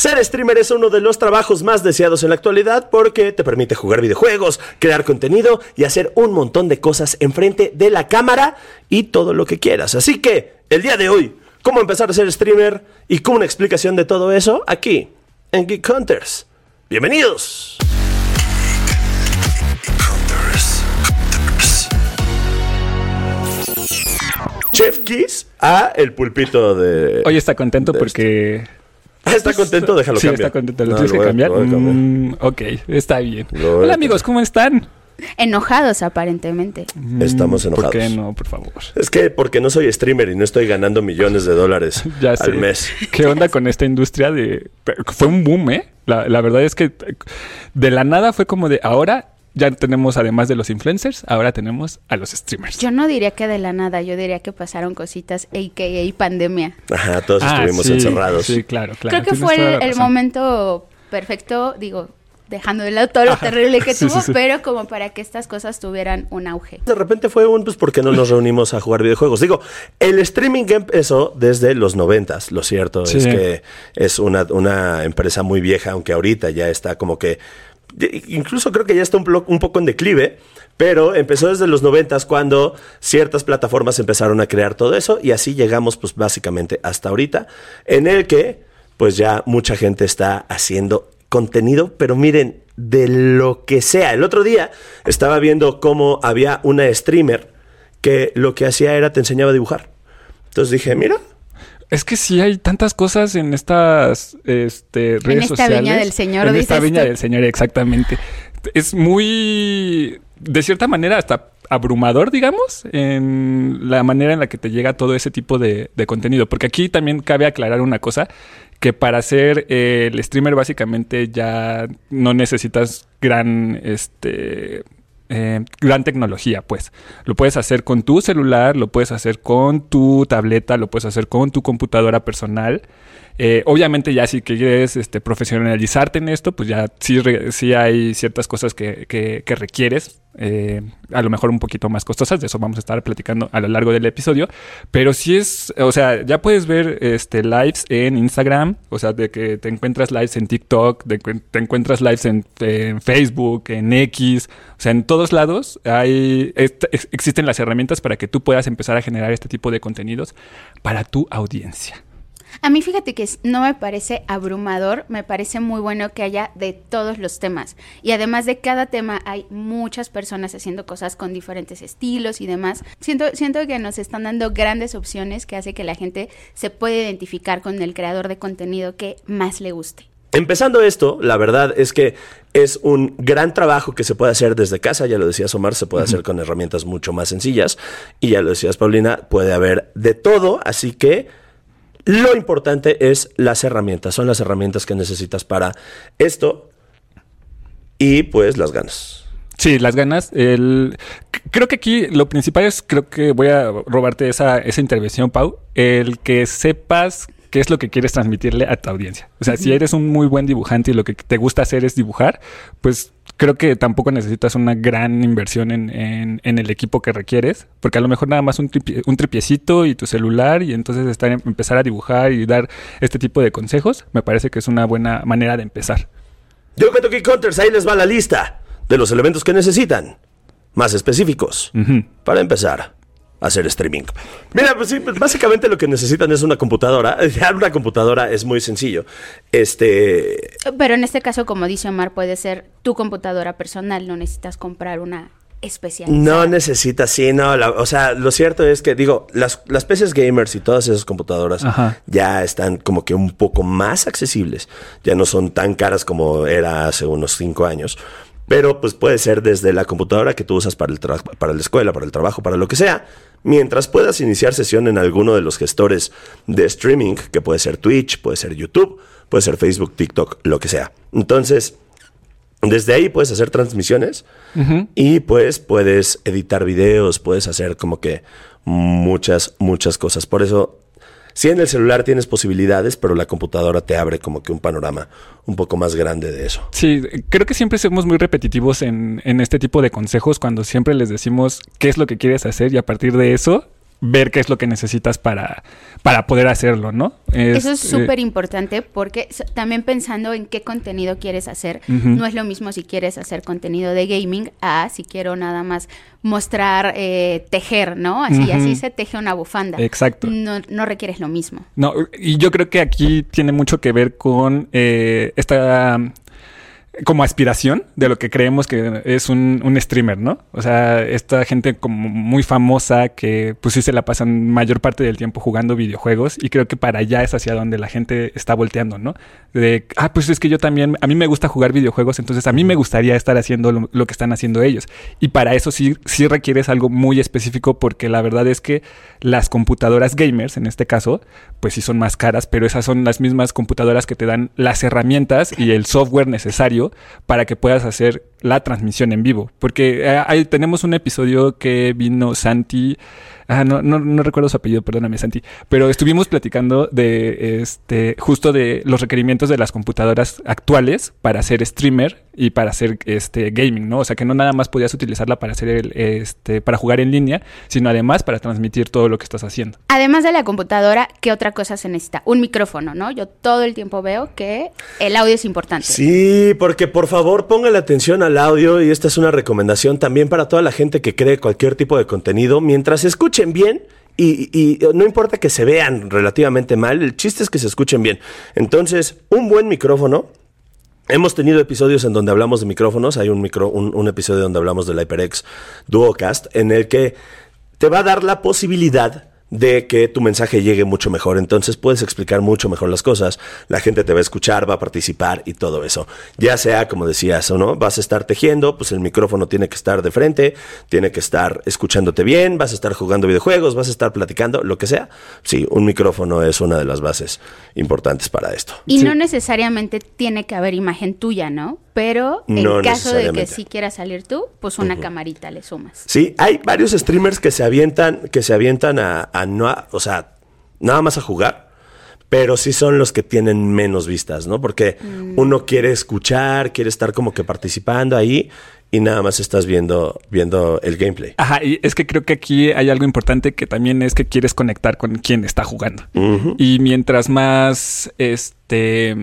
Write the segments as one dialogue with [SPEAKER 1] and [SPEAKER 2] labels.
[SPEAKER 1] Ser streamer es uno de los trabajos más deseados en la actualidad porque te permite jugar videojuegos, crear contenido y hacer un montón de cosas enfrente de la cámara y todo lo que quieras. Así que, el día de hoy, cómo empezar a ser streamer y con una explicación de todo eso aquí en Geek Hunters. Bienvenidos. Chef Kiss a el pulpito de.
[SPEAKER 2] Hoy está contento porque.
[SPEAKER 1] Ah, está contento, déjalo
[SPEAKER 2] sí,
[SPEAKER 1] cambiar.
[SPEAKER 2] está contento. ¿Lo
[SPEAKER 1] No,
[SPEAKER 2] tienes
[SPEAKER 1] lo
[SPEAKER 2] que cambiar?
[SPEAKER 1] lo voy a cambiar.
[SPEAKER 2] Mm, ok, está bien.
[SPEAKER 1] Lo
[SPEAKER 2] Hola amigos, ¿cómo están?
[SPEAKER 3] Enojados aparentemente.
[SPEAKER 1] Estamos
[SPEAKER 2] Mm, ¿Por
[SPEAKER 1] enojados.
[SPEAKER 2] qué no, por favor?
[SPEAKER 1] Es que porque no soy streamer y no estoy ganando millones de dólares
[SPEAKER 2] Ya
[SPEAKER 1] al
[SPEAKER 2] sé.
[SPEAKER 1] mes.
[SPEAKER 2] ¿Qué onda con esta industria de... Fue un boom, ¿eh? La, la verdad es que de la nada fue como de ahora ya tenemos, además de los influencers, ahora tenemos a los streamers.
[SPEAKER 3] Yo no diría que de la nada, yo diría que pasaron cositas, a.k.a. pandemia.
[SPEAKER 1] Ajá, todos
[SPEAKER 2] Ah,
[SPEAKER 1] estuvimos
[SPEAKER 2] sí,
[SPEAKER 1] encerrados.
[SPEAKER 2] Sí, claro, claro.
[SPEAKER 3] Creo que fue el, momento perfecto, digo, dejando de lado todo lo
[SPEAKER 2] Ajá.
[SPEAKER 3] terrible que
[SPEAKER 2] Sí,
[SPEAKER 3] tuvo,
[SPEAKER 2] sí, sí.
[SPEAKER 3] pero como para que estas cosas tuvieran un auge.
[SPEAKER 1] De repente fue un, pues, ¿por qué no nos reunimos a jugar videojuegos? Digo, el streaming empezó desde los noventas. Lo cierto es que es una, una empresa muy vieja, aunque ahorita ya está como que... Incluso creo que ya está un, poco en declive, pero empezó desde los noventas cuando ciertas plataformas empezaron a crear todo eso y así llegamos pues básicamente hasta ahorita, en el que pues ya mucha gente está haciendo contenido, pero miren, de lo que sea. El otro día estaba viendo cómo había una streamer que lo que hacía era te enseñaba a dibujar. Entonces dije, mira,
[SPEAKER 2] Es que sí hay tantas cosas en estas este, redes
[SPEAKER 3] esta
[SPEAKER 2] sociales.
[SPEAKER 3] viña del Señor,
[SPEAKER 2] En esta viña
[SPEAKER 3] tú.
[SPEAKER 2] del Señor, exactamente. Es muy, de cierta manera, hasta abrumador, digamos, en la manera en la que te llega todo ese tipo de, de contenido. Porque aquí también cabe aclarar una cosa, que para ser eh, el streamer básicamente ya no necesitas gran, este, eh, gran tecnología, pues. Lo puedes hacer con tu celular, lo puedes hacer con tu tableta, lo puedes hacer con tu computadora personal. Eh, obviamente ya si quieres este, profesionalizarte en esto, pues ya sí, re- sí hay ciertas cosas que, que- requieres, eh, a lo mejor un poquito más costosas, de eso vamos a estar platicando a lo largo del episodio, pero sí es, o sea, ya puedes ver este, lives en Instagram, o sea, de que te encuentras lives en TikTok, de que te encuentras lives en, Facebook, en X, o sea, en todos lados hay, ex- existen las herramientas para que tú puedas empezar a generar este tipo de contenidos para tu audiencia.
[SPEAKER 3] A mí fíjate que no me parece abrumador, me parece muy bueno que haya de todos los temas. Y además de cada tema hay muchas personas haciendo cosas con diferentes estilos y demás. Siento, siento que nos están dando grandes opciones que hace que la gente se pueda identificar con el creador de contenido que más le guste.
[SPEAKER 1] Empezando esto, la verdad es que es un gran trabajo que se puede hacer desde casa, ya lo decías Omar, se puede hacer con herramientas mucho más sencillas y ya lo decías Paulina, puede haber de todo, así que lo importante es las herramientas, son las herramientas que necesitas para esto y pues las ganas.
[SPEAKER 2] Sí, las ganas. El... Creo que aquí lo principal es, creo que voy a robarte esa, esa intervención, Pau, el que sepas qué es lo que quieres transmitirle a tu audiencia. O sea, si eres un muy buen dibujante y lo que te gusta hacer es dibujar, pues creo que tampoco necesitas una gran inversión en, en- en el equipo que requieres, porque a lo mejor nada más un, tripie- un tripiecito y tu celular y entonces estar, empezar a dibujar y dar este tipo de consejos, me parece que es una buena manera de empezar.
[SPEAKER 1] Yo cuento que Counters, ahí les va la lista de los elementos que necesitan, más específicos, para empezar hacer streaming. Mira, pues sí, pues básicamente lo que necesitan es una computadora. Ya una computadora es muy sencillo. Este,
[SPEAKER 3] Pero en este caso, como dice Omar, puede ser tu computadora personal, no necesitas comprar una especial.
[SPEAKER 1] no necesitas, sí, no, la- o sea, lo cierto es que, digo, las, las PCs gamers y todas esas computadoras
[SPEAKER 2] Ajá.
[SPEAKER 1] ya están como que un poco más accesibles. Ya no son tan caras como era hace unos cinco años. Pero pues puede ser desde la computadora que tú usas para, el para la escuela, para el trabajo, para lo que sea. Mientras puedas iniciar sesión en alguno de los gestores de streaming, que puede ser Twitch, puede ser YouTube, puede ser Facebook, TikTok, lo que sea. Entonces, desde ahí puedes hacer transmisiones y pues puedes editar videos, puedes hacer como que muchas, muchas cosas. Por eso, sí en el celular tienes posibilidades, pero la computadora te abre como que un panorama un poco más grande de eso.
[SPEAKER 2] Sí, creo que siempre somos muy repetitivos en, en este tipo de consejos cuando siempre les decimos qué es lo que quieres hacer y a partir de eso ver qué es lo que necesitas para, para poder hacerlo, ¿no?
[SPEAKER 3] Eso es
[SPEAKER 2] Este,
[SPEAKER 3] súper importante porque también pensando en qué contenido quieres hacer, no es lo mismo si quieres hacer contenido de gaming a si quiero nada más mostrar eh, tejer, ¿no? Así, así se teje una bufanda.
[SPEAKER 2] Exacto.
[SPEAKER 3] No, no requieres lo mismo.
[SPEAKER 2] No, y yo creo que aquí tiene mucho que ver con eh, esta como aspiración de lo que creemos que es un, un streamer, ¿no? O sea, esta gente como muy famosa que pues sí se la pasan mayor parte del tiempo jugando videojuegos y creo que para allá es hacia donde la gente está volteando, ¿no? De, ah, pues es que yo también, a mí me gusta jugar videojuegos, entonces a mí me gustaría estar haciendo lo, que están haciendo ellos. Y para eso sí, sí requieres algo muy específico porque la verdad es que las computadoras gamers, en este caso, pues sí son más caras, pero esas son las mismas computadoras que te dan las herramientas y el software necesario para que puedas hacer la transmisión en vivo. Porque eh, ahí tenemos un episodio que vino Santi. Ah, no, no, no recuerdo su apellido, perdóname, Santi. Pero estuvimos platicando de este, justo de los requerimientos de las computadoras actuales para hacer streamer y para hacer este gaming, ¿no? O sea que no nada más podías utilizarla para hacer el, este, para jugar en línea, sino además para transmitir todo lo que estás haciendo.
[SPEAKER 3] Además de la computadora, ¿qué otra cosa se necesita? Un micrófono, ¿no? Yo todo el tiempo veo que el audio es importante.
[SPEAKER 1] Sí, porque por favor pongan la atención al audio y esta es una recomendación también para toda la gente que cree cualquier tipo de contenido. Mientras se bien y, y no importa que se vean relativamente mal, el chiste es que se escuchen bien. Entonces, un buen micrófono. Hemos tenido episodios en donde hablamos de micrófonos. Hay un, micro, un, un episodio donde hablamos del HyperX Duocast en el que te va a dar la posibilidad de que tu mensaje llegue mucho mejor. Entonces puedes explicar mucho mejor las cosas. La gente te va a escuchar, va a participar y todo eso. Ya sea, como decías, o no, vas a estar tejiendo, pues el micrófono tiene que estar de frente, tiene que estar escuchándote bien, vas a estar jugando videojuegos, vas a estar platicando, lo que sea. Sí, un micrófono es una de las bases importantes para esto.
[SPEAKER 3] Y
[SPEAKER 2] Sí.
[SPEAKER 3] no necesariamente tiene que haber imagen tuya, ¿no? Pero en
[SPEAKER 1] No
[SPEAKER 3] caso de que sí quieras salir tú, pues una camarita le sumas.
[SPEAKER 1] Sí, hay varios streamers que se avientan, que se avientan a, a no, a- o sea, nada más a jugar, pero sí son los que tienen menos vistas, ¿no? Porque uno quiere escuchar, quiere estar como que participando ahí y nada más estás viendo, viendo el gameplay.
[SPEAKER 2] Ajá, y es que creo que aquí hay algo importante que también es que quieres conectar con quien está jugando. Y mientras más este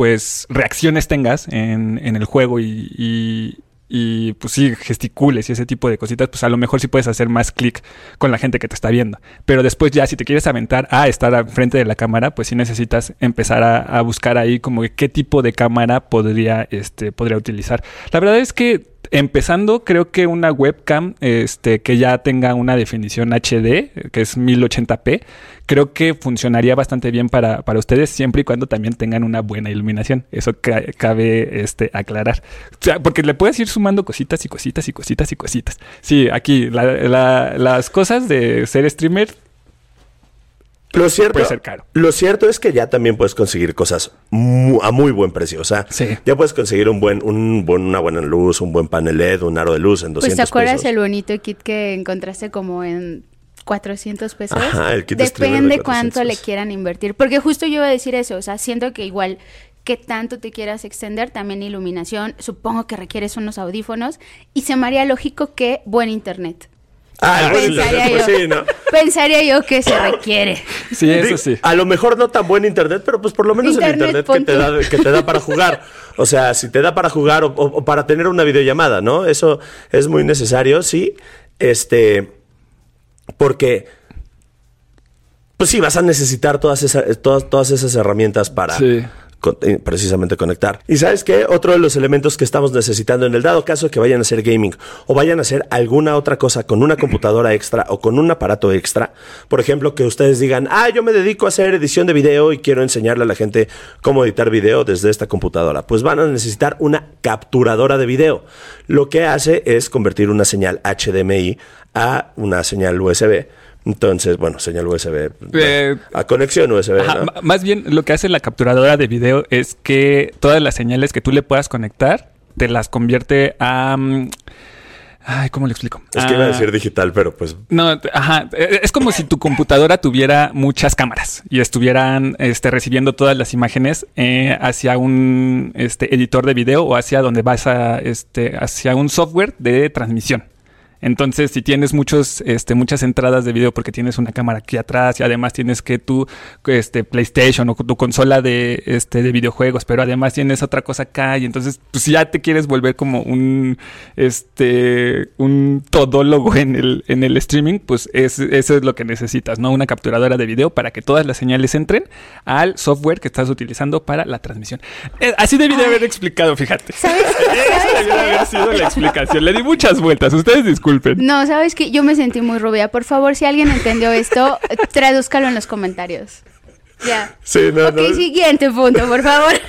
[SPEAKER 2] pues reacciones tengas en, en el juego y, y, y, pues sí, gesticules y ese tipo de cositas, pues a lo mejor sí puedes hacer más clic con la gente que te está viendo. Pero después ya si te quieres aventar a estar frente de la cámara, pues sí necesitas empezar a, buscar ahí como qué tipo de cámara podría, este, podría utilizar. La verdad es que empezando, creo que una webcam este, que ya tenga una definición HD, que es 1080p, creo que funcionaría bastante bien para, para ustedes siempre y cuando también tengan una buena iluminación. Eso ca- cabe este, aclarar. O sea, porque le puedes ir sumando cositas y cositas y cositas y cositas. Sí, aquí la- la- las cosas de ser streamer
[SPEAKER 1] Lo cierto,
[SPEAKER 2] Puede ser caro.
[SPEAKER 1] lo cierto es que ya también puedes conseguir cosas mu- a muy buen precio. O sea,
[SPEAKER 2] Sí.
[SPEAKER 1] ya puedes conseguir un buen, un buen, una buena luz, un buen panel LED, un aro de luz en 200
[SPEAKER 3] Pues te acuerdas
[SPEAKER 1] pesos.
[SPEAKER 3] el bonito kit que encontraste como en 400 pesos.
[SPEAKER 1] Ajá, el kit de streamer
[SPEAKER 3] Depende
[SPEAKER 1] de
[SPEAKER 3] cuánto
[SPEAKER 1] 400
[SPEAKER 3] le
[SPEAKER 1] pesos.
[SPEAKER 3] quieran invertir. Porque justo yo iba a decir eso. O sea, siento que igual que tanto te quieras extender, también iluminación. Supongo que requieres unos audífonos. Y se me haría lógico que buen internet.
[SPEAKER 1] Ah, pues,
[SPEAKER 3] Pensaría
[SPEAKER 1] pues
[SPEAKER 3] yo.
[SPEAKER 1] sí, ¿no?
[SPEAKER 3] Pensaría yo que se requiere.
[SPEAKER 2] Sí, eso sí.
[SPEAKER 1] A lo mejor no tan buen internet, pero pues por lo menos
[SPEAKER 3] Internet,
[SPEAKER 1] el internet que te, da, que te da para jugar. O sea, si te da para jugar o, o- o para tener una videollamada, ¿no? Eso es muy necesario, sí. Este. Porque. Pues sí, vas a necesitar todas esas, todas, todas esas herramientas para.
[SPEAKER 2] Sí.
[SPEAKER 1] Eh, precisamente conectar. Y sabes qué? Otro de los elementos que estamos necesitando en el dado caso que vayan a hacer gaming o vayan a hacer alguna otra cosa con una computadora extra o con un aparato extra, por ejemplo, que ustedes digan, ah, yo me dedico a hacer edición de video y quiero enseñarle a la gente cómo editar video desde esta computadora, pues van a necesitar una capturadora de video. Lo que hace es convertir una señal HDMI a una señal USB. Entonces, bueno, señal USB
[SPEAKER 2] Eh,
[SPEAKER 1] a conexión USB.
[SPEAKER 2] Ajá, Más bien lo que hace la capturadora de video es que todas las señales que tú le puedas conectar te las convierte a... mm, Ay, ¿cómo le explico?
[SPEAKER 1] Es que iba a
[SPEAKER 2] Ah,
[SPEAKER 1] decir digital, pero pues
[SPEAKER 2] No, ajá. eh, Es como si tu computadora tuviera muchas cámaras y estuvieran este, recibiendo todas las imágenes eh, hacia un este, editor de video o hacia donde vas a este, hacia un software de transmisión. Entonces, si tienes muchos, este, muchas entradas de video porque tienes una cámara aquí atrás y además tienes que tu este, PlayStation o tu consola de, este, de videojuegos, pero además tienes otra cosa acá y entonces, pues ya te quieres volver como un, este, un todólogo en el, en el streaming, pues es, eso es lo que necesitas, ¿no? Una capturadora de video para que todas las señales entren al software que estás utilizando para la transmisión. Eh, así debí de haber explicado, fíjate.
[SPEAKER 3] ¿Sabes?
[SPEAKER 2] Esa debió de haber sido la explicación. Le di muchas vueltas. Ustedes disculpen.
[SPEAKER 3] No, sabes que yo me sentí muy rubia. Por favor, si alguien entendió esto, tradúzcalo en los comentarios. Ya.
[SPEAKER 1] Sí, no,
[SPEAKER 3] ok,
[SPEAKER 1] no.
[SPEAKER 3] siguiente punto, por favor.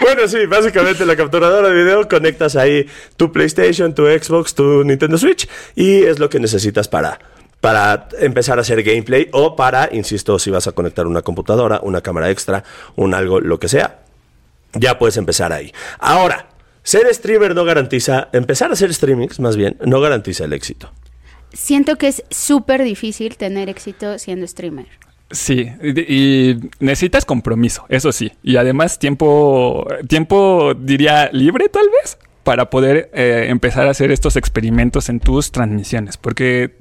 [SPEAKER 1] Bueno, sí, básicamente la capturadora de video conectas ahí tu PlayStation, tu Xbox, tu Nintendo Switch y es lo que necesitas para para empezar a hacer gameplay o para, insisto, si vas a conectar una computadora, una cámara extra, un algo, lo que sea, ya puedes empezar ahí. Ahora, ser streamer no garantiza, empezar a hacer streamings más bien, no garantiza el éxito.
[SPEAKER 3] Siento que es súper difícil tener éxito siendo streamer.
[SPEAKER 2] Sí, y, y necesitas compromiso, eso sí. Y además tiempo, tiempo diría libre tal vez, para poder eh, empezar a hacer estos experimentos en tus transmisiones. Porque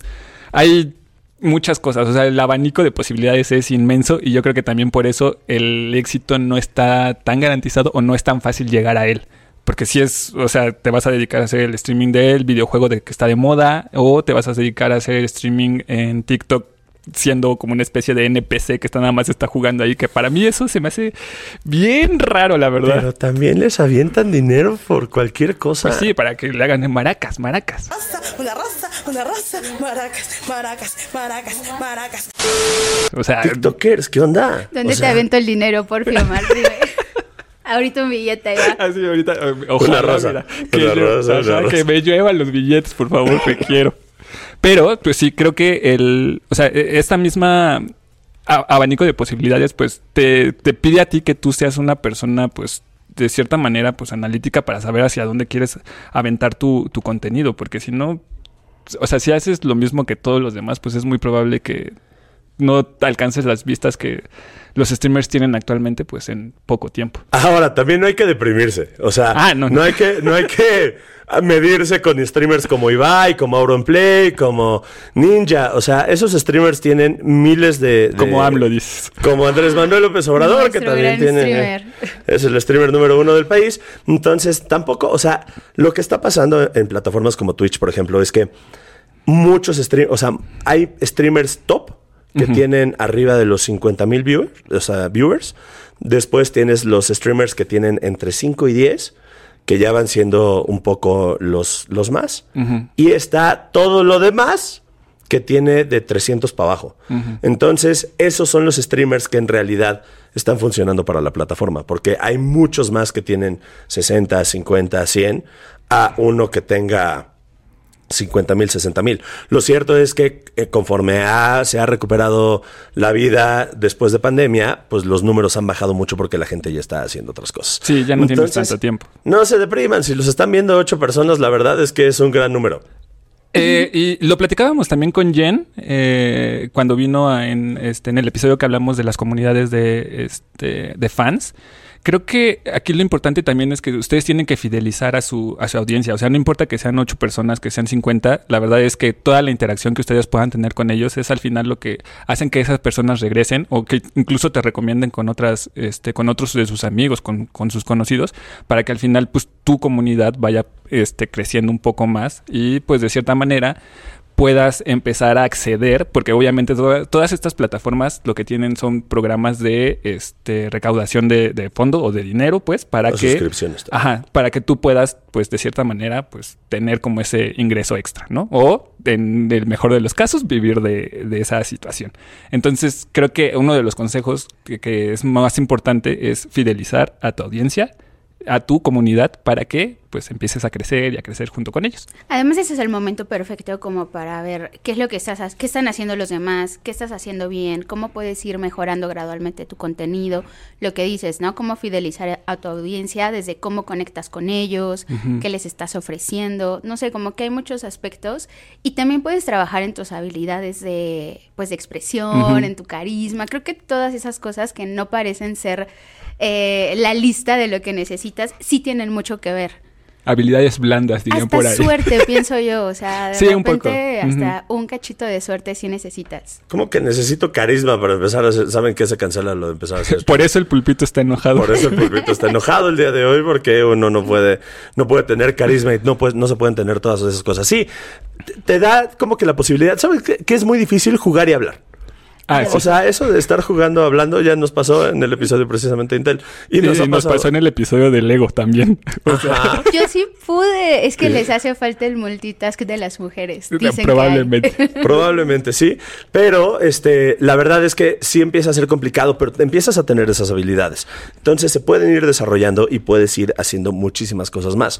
[SPEAKER 2] hay muchas cosas, o sea, el abanico de posibilidades es inmenso y yo creo que también por eso el éxito no está tan garantizado o no es tan fácil llegar a él. Porque si es, o sea, te vas a dedicar a hacer el streaming del videojuego de que está de moda o te vas a dedicar a hacer el streaming en TikTok siendo como una especie de NPC que está nada más está jugando ahí, que para mí eso se me hace bien raro, la verdad.
[SPEAKER 1] Pero también les avientan dinero por cualquier cosa.
[SPEAKER 2] Pues sí, para que le hagan maracas, maracas.
[SPEAKER 4] raza, una raza, una raza, maracas, maracas, maracas, maracas.
[SPEAKER 2] O sea,
[SPEAKER 1] TikTokers, ¿qué onda?
[SPEAKER 3] ¿Dónde
[SPEAKER 1] O sea,
[SPEAKER 3] te avento el dinero, por Omar? Ahorita un billete va.
[SPEAKER 2] así ahorita, eh, ojalá,
[SPEAKER 1] rosa,
[SPEAKER 2] mira,
[SPEAKER 1] una
[SPEAKER 2] que, yo-
[SPEAKER 1] rosa,
[SPEAKER 2] ajá,
[SPEAKER 1] una
[SPEAKER 2] que me lluevan los billetes, por favor, te quiero. Pero, pues sí, creo que el, o sea, e- esta misma abanico de posibilidades, pues te, te pide a ti que tú seas una persona, pues, de cierta manera, pues, analítica para saber hacia dónde quieres aventar tu, tu contenido, porque si no, o sea, si haces lo mismo que todos los demás, pues es muy probable que no alcances las vistas que los streamers tienen actualmente, pues, en poco tiempo.
[SPEAKER 1] Ahora, también no hay que deprimirse. O sea,
[SPEAKER 2] Ah, no,
[SPEAKER 1] no,
[SPEAKER 2] no.
[SPEAKER 1] hay que, no hay que medirse con streamers como Ibai, como Auronplay, como Ninja. O sea, esos streamers tienen miles de. de-
[SPEAKER 2] Como AMLO dices.
[SPEAKER 1] Como Andrés Manuel López Obrador, que también tiene.
[SPEAKER 3] streamer.
[SPEAKER 1] Es el streamer número uno del país. Entonces, tampoco, o sea, lo que está pasando en plataformas como Twitch, por ejemplo, es que muchos streamers, o sea, hay streamers top que tienen arriba de los 50 mil viewers, o sea, viewers. Después tienes los streamers que tienen entre 5 y 10, que ya van siendo un poco los, los más. Y está todo lo demás que tiene de 300 para abajo. Entonces, esos son los streamers que en realidad están funcionando para la plataforma, porque hay muchos más que tienen 60, 50, 100, a uno que tenga 50 mil, 60 mil. Lo cierto es que eh, conforme ha- se ha recuperado la vida después de pandemia, pues los números han bajado mucho porque la gente ya está haciendo otras cosas.
[SPEAKER 2] Sí, ya no tienes tanto tiempo.
[SPEAKER 1] No se depriman, si los están viendo ocho personas, la verdad es que es un gran número.
[SPEAKER 2] Eh, y lo platicábamos también con Jen eh, cuando vino a- en, este, en el episodio que hablamos de las comunidades de, este, de fans. Creo que aquí lo importante también es que ustedes tienen que fidelizar a su, a su audiencia. O sea, no importa que sean ocho personas, que sean 50. La verdad es que toda la interacción que ustedes puedan tener con ellos es al final lo que hacen que esas personas regresen o que incluso te recomienden con otras, este, con otros de sus amigos, con, con sus conocidos, para que al final, pues, tu comunidad vaya, este, creciendo un poco más y, pues, de cierta manera, puedas empezar a acceder, porque obviamente toda- todas estas plataformas lo que tienen son programas de este recaudación de, de fondo o de dinero, pues, para
[SPEAKER 1] O
[SPEAKER 2] que
[SPEAKER 1] suscripciones
[SPEAKER 2] ajá, para que tú puedas, pues, de cierta manera, pues, tener como ese ingreso extra, ¿no? O en el mejor de los casos, vivir de, de esa situación. Entonces, creo que uno de los consejos que, que es más importante es fidelizar a tu audiencia, a tu comunidad, para que pues empieces a crecer y a crecer junto con ellos.
[SPEAKER 3] Además, ese es el momento perfecto como para ver qué es lo que estás, qué están haciendo los demás, qué estás haciendo bien, cómo puedes ir mejorando gradualmente tu contenido, lo que dices, ¿no? Cómo fidelizar a tu audiencia, desde cómo conectas con ellos, qué les estás ofreciendo, no sé, como que hay muchos aspectos y también puedes trabajar en tus habilidades de, pues, de expresión, en tu carisma. Creo que todas esas cosas que no parecen ser eh, la lista de lo que necesitas, sí tienen mucho que ver.
[SPEAKER 2] Habilidades blandas, dirían
[SPEAKER 3] hasta
[SPEAKER 2] por ahí.
[SPEAKER 3] suerte, pienso yo. O sea, de
[SPEAKER 2] Sí, un
[SPEAKER 3] repente
[SPEAKER 2] poco.
[SPEAKER 3] hasta un cachito de suerte sí necesitas.
[SPEAKER 1] Como que necesito carisma para empezar a hacer. ¿Saben qué se cancela lo de empezar a hacer?
[SPEAKER 2] Por eso el pulpito está enojado.
[SPEAKER 1] Por eso el pulpito está enojado el día de hoy porque uno no puede, no puede tener carisma y no, puede, no se pueden tener todas esas cosas. Sí, te- te da como que la posibilidad. ¿Sabes qué? Que es muy difícil jugar y hablar.
[SPEAKER 2] Ah, sí.
[SPEAKER 1] O sea, eso de estar jugando, hablando, ya nos pasó en el episodio precisamente de Intel. Y nos, ha
[SPEAKER 2] nos
[SPEAKER 1] pasado-
[SPEAKER 2] pasó en el episodio de Lego también. O sea,
[SPEAKER 1] Ajá.
[SPEAKER 3] Yo sí pude. Es que les hace falta el multitask de las mujeres. Dicen que hay.
[SPEAKER 2] probablemente.
[SPEAKER 1] Probablemente sí, pero este, la verdad es que sí empieza a ser complicado, pero empiezas a tener esas habilidades. Entonces se pueden ir desarrollando y puedes ir haciendo muchísimas cosas más.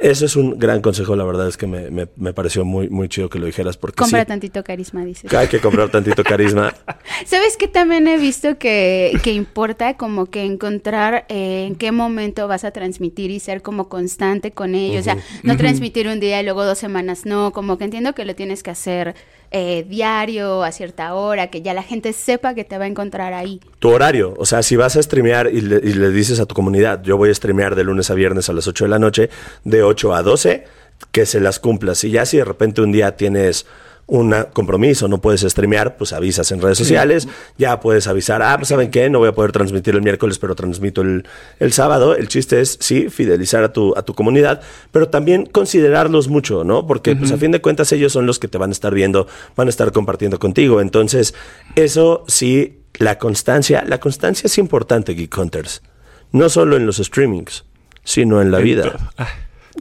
[SPEAKER 1] Eso es un gran consejo, la verdad es que me, me- me pareció muy, muy chido que lo dijeras porque
[SPEAKER 3] Compra
[SPEAKER 1] sí,
[SPEAKER 3] tantito carisma, dices.
[SPEAKER 1] hay que comprar tantito carisma.
[SPEAKER 3] ¿Sabes qué también he visto que, que importa? Como que encontrar eh, en qué momento vas a transmitir y ser como constante con ello. O sea, no transmitir un día y luego dos semanas, no. Como que entiendo que lo tienes que hacer eh, diario, a cierta hora, que ya la gente sepa que te va a encontrar ahí.
[SPEAKER 1] Tu horario, o sea, si vas a streamear y le, y le dices a tu comunidad, yo voy a streamear de lunes a viernes a las 8 de la noche, de 8 a 12, que se las cumplas. Y ya si de repente un día tienes un compromiso, no puedes streamear, pues avisas en redes sociales, ya puedes avisar, ah, pues saben qué, no voy a poder transmitir el miércoles, pero transmito el, el sábado. El chiste es, sí, fidelizar a tu, a tu comunidad, pero también considerarlos mucho, ¿no? Porque pues a fin de cuentas ellos son los que te van a estar viendo, van a estar compartiendo contigo. Entonces, eso sí, la constancia, la constancia es importante, Geek Hunters. No solo en los streamings, sino en la vida.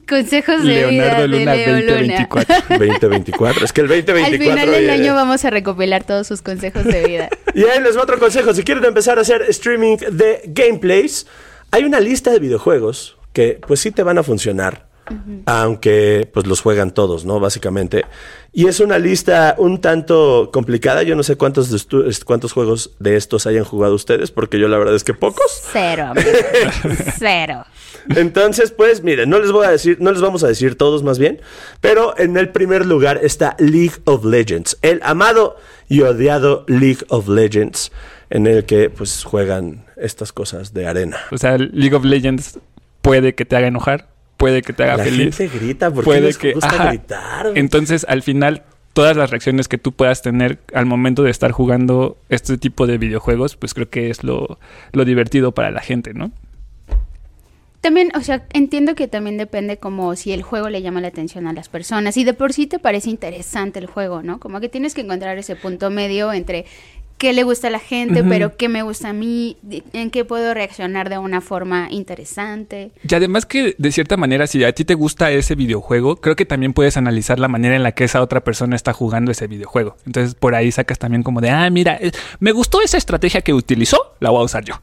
[SPEAKER 3] Consejos de
[SPEAKER 2] Leonardo
[SPEAKER 3] vida
[SPEAKER 2] Luna
[SPEAKER 3] de Leo Luna.
[SPEAKER 2] 2024.
[SPEAKER 1] 2024. Es que el 2024
[SPEAKER 3] Al final del año vamos a recopilar todos sus consejos de vida.
[SPEAKER 1] Y ahí les va otro consejo. Si quieren empezar a hacer streaming de gameplays, hay una lista de videojuegos que pues sí te van a funcionar. Aunque pues los juegan todos, ¿no? Básicamente. Y es una lista un tanto complicada. Yo no sé cuántos, de cuántos juegos de estos hayan jugado ustedes, porque yo la verdad es que pocos.
[SPEAKER 3] Cero. Cero.
[SPEAKER 1] Entonces, pues, miren, no les voy a decir, no les vamos a decir todos más bien, pero en el primer lugar está League of Legends, el amado y odiado League of Legends, en el que pues juegan estas cosas de arena.
[SPEAKER 2] O sea, League of Legends puede que te haga enojar, puede que te haga
[SPEAKER 1] La
[SPEAKER 2] feliz.
[SPEAKER 1] gente grita porque
[SPEAKER 2] puede
[SPEAKER 1] les
[SPEAKER 2] que
[SPEAKER 1] gusta
[SPEAKER 2] ajá.
[SPEAKER 1] gritar.
[SPEAKER 2] Entonces, al final, todas las reacciones que tú puedas tener al momento de estar jugando este tipo de videojuegos, pues creo que es lo, lo divertido para la gente, ¿no?
[SPEAKER 3] También, o sea, entiendo que también depende como si el juego le llama la atención a las personas y de por sí te parece interesante el juego, ¿no? Como que tienes que encontrar ese punto medio entre qué le gusta a la gente, pero qué me gusta a mí, en qué puedo reaccionar de una forma interesante.
[SPEAKER 2] Y además que de cierta manera, si a ti te gusta ese videojuego, creo que también puedes analizar la manera en la que esa otra persona está jugando ese videojuego. Entonces por ahí sacas también como de, ah, mira, eh, me gustó esa estrategia que utilizó, la voy a usar yo.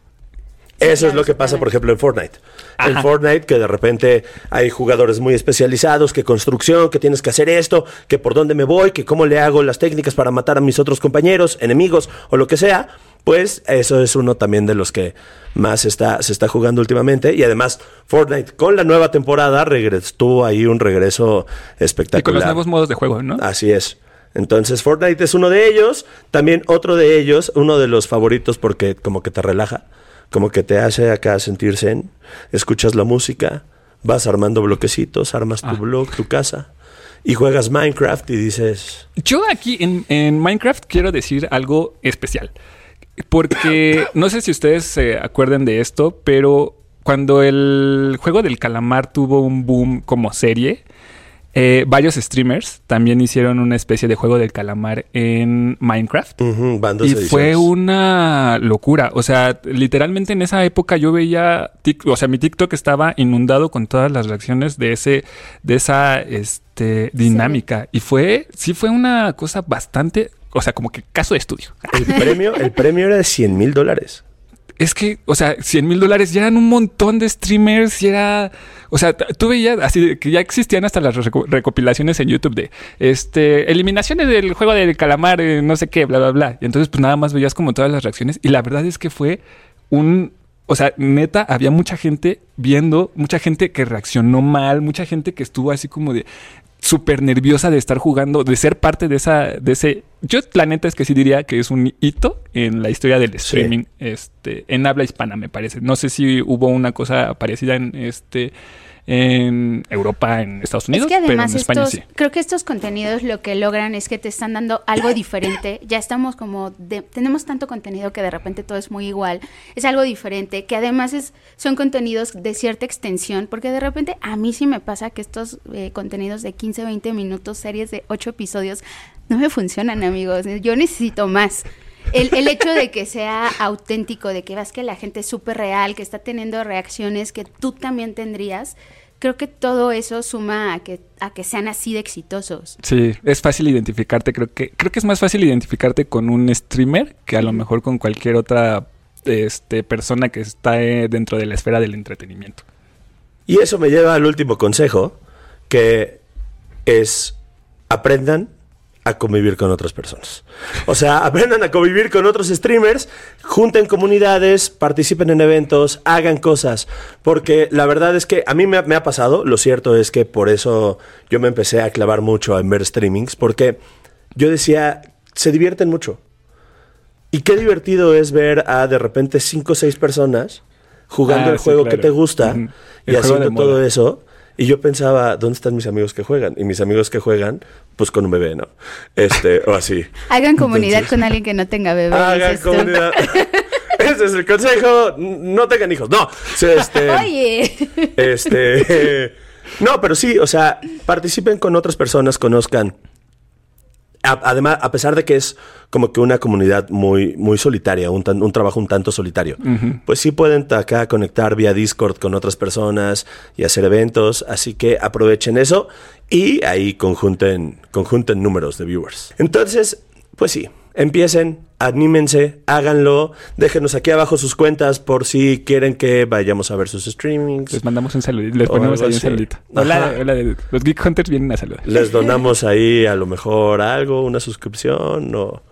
[SPEAKER 1] Eso es lo que pasa, por ejemplo, en Fortnite. En. Fortnite, que de repente hay jugadores muy especializados, que construcción, que tienes que hacer esto, que por dónde me voy, que cómo le hago las técnicas para matar a mis otros compañeros, enemigos o lo que sea. Pues eso es uno también de los que más está, se está jugando últimamente. Y además, Fortnite con la nueva temporada regres- tuvo ahí un regreso
[SPEAKER 2] Y
[SPEAKER 1] espectacular.
[SPEAKER 2] con los nuevos modos de juego, ¿no?
[SPEAKER 1] Así es. Entonces Fortnite es uno de ellos. También otro de ellos, uno de los favoritos porque como que te relaja, como que te hace acá sentirse en, escuchas la música, vas armando bloquecitos, armas tu
[SPEAKER 2] Ah.
[SPEAKER 1] blog, tu casa y juegas Minecraft y dices,
[SPEAKER 2] Yo aquí en, en Minecraft quiero decir algo especial. Porque no sé si ustedes se acuerdan de esto, pero cuando el juego del calamar tuvo un boom como serie, eh, varios streamers también hicieron una especie de juego del calamar en Minecraft.
[SPEAKER 1] "Ujú, van dos
[SPEAKER 2] Y
[SPEAKER 1] ediciones".
[SPEAKER 2] fue una locura. O sea, literalmente en esa época yo veía, Tik- o sea, mi TikTok estaba inundado con todas las reacciones de ese, de esa, este, dinámica. Y fue, sí fue una cosa bastante, o sea, como que caso de estudio.
[SPEAKER 1] El premio, el premio era de 100 mil dólares.
[SPEAKER 2] Es que, o sea, 100 mil dólares ya eran un montón de streamers y era, o sea, tú veías así que ya existían hasta las reco- recopilaciones en YouTube de, este, eliminaciones del juego del calamar, eh, no sé qué, bla, bla, bla. Y entonces pues nada más veías como todas las reacciones y la verdad es que fue un, o sea, neta, había mucha gente viendo, mucha gente que reaccionó mal, mucha gente que estuvo así como de súper nerviosa de estar jugando, de ser parte de esa, de ese. Yo la neta es que sí diría que es un hito en la historia del streaming, este, en habla hispana, me parece. No sé si hubo una cosa parecida en este, en Europa, en Estados Unidos,
[SPEAKER 3] es que además
[SPEAKER 2] pero en España sí.
[SPEAKER 3] creo que estos contenidos lo que logran es que te están dando algo diferente. Ya estamos como, de- tenemos tanto contenido que de repente todo es muy igual. Es algo diferente, que además es, son contenidos de cierta extensión, porque de repente a mí sí me pasa que estos eh, contenidos de 15, 20 minutos, series de 8 episodios, no me funcionan, amigos. Yo necesito más. El, el hecho de que sea auténtico, de que veas que la gente es súper real, que está teniendo reacciones que tú también tendrías, creo que todo eso suma a que, a que sean así de exitosos.
[SPEAKER 2] Sí, es fácil identificarte. Creo que, creo que es más fácil identificarte con un streamer que a lo mejor con cualquier otra este, persona que está eh, dentro de la esfera del entretenimiento.
[SPEAKER 1] Y eso me lleva al último consejo, que es aprendan a convivir con otras personas. O sea, aprendan a convivir con otros streamers, junten comunidades, participen en eventos, hagan cosas. Porque la verdad es que a mí me ha, me ha pasado, lo cierto es que por eso yo me empecé a clavar mucho en ver streamings, porque yo decía, se divierten mucho. Y qué divertido es ver a de repente cinco o seis personas jugando
[SPEAKER 2] Ah,
[SPEAKER 1] el
[SPEAKER 2] sí,
[SPEAKER 1] juego
[SPEAKER 2] claro.
[SPEAKER 1] que te gusta y haciendo todo eso. Y yo pensaba, ¿dónde están mis amigos que juegan? Y mis amigos que juegan, pues con un bebé, ¿no? Este, o así.
[SPEAKER 3] Hagan comunidad
[SPEAKER 1] Entonces-
[SPEAKER 3] con alguien que no tenga bebé.
[SPEAKER 1] Hagan comunidad. Ese es el consejo. No tengan hijos. No. Este,
[SPEAKER 3] Oye.
[SPEAKER 1] este. No, pero sí, o sea, participen con otras personas, conozcan. A- Además, a pesar de que es como que una comunidad muy, muy solitaria, un, tan- un trabajo un tanto solitario, pues sí pueden acá conectar vía Discord con otras personas y hacer eventos, así que aprovechen eso y ahí conjunten, conjunten números de viewers. Entonces, pues sí, empiecen, anímense, háganlo, déjenos aquí abajo sus cuentas por si quieren que vayamos a ver sus streamings.
[SPEAKER 2] Les mandamos un saludito, les ponemos ahí un saludito. Hola, hola, los Geek Hunters vienen a saludar.
[SPEAKER 1] Les donamos ahí a lo mejor algo, una suscripción o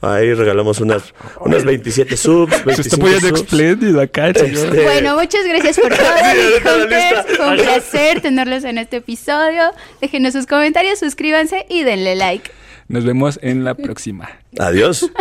[SPEAKER 1] ahí regalamos unas, unas 27 subs.
[SPEAKER 2] Se
[SPEAKER 1] 25
[SPEAKER 2] está poniendo espléndido acá, el señor.
[SPEAKER 1] Este,
[SPEAKER 3] Bueno, muchas gracias por todo,
[SPEAKER 1] Sí.
[SPEAKER 3] Fue un placer tenerlos en este episodio. Déjenos sus comentarios, suscríbanse y denle like.
[SPEAKER 2] Nos vemos en la próxima.
[SPEAKER 1] Adiós.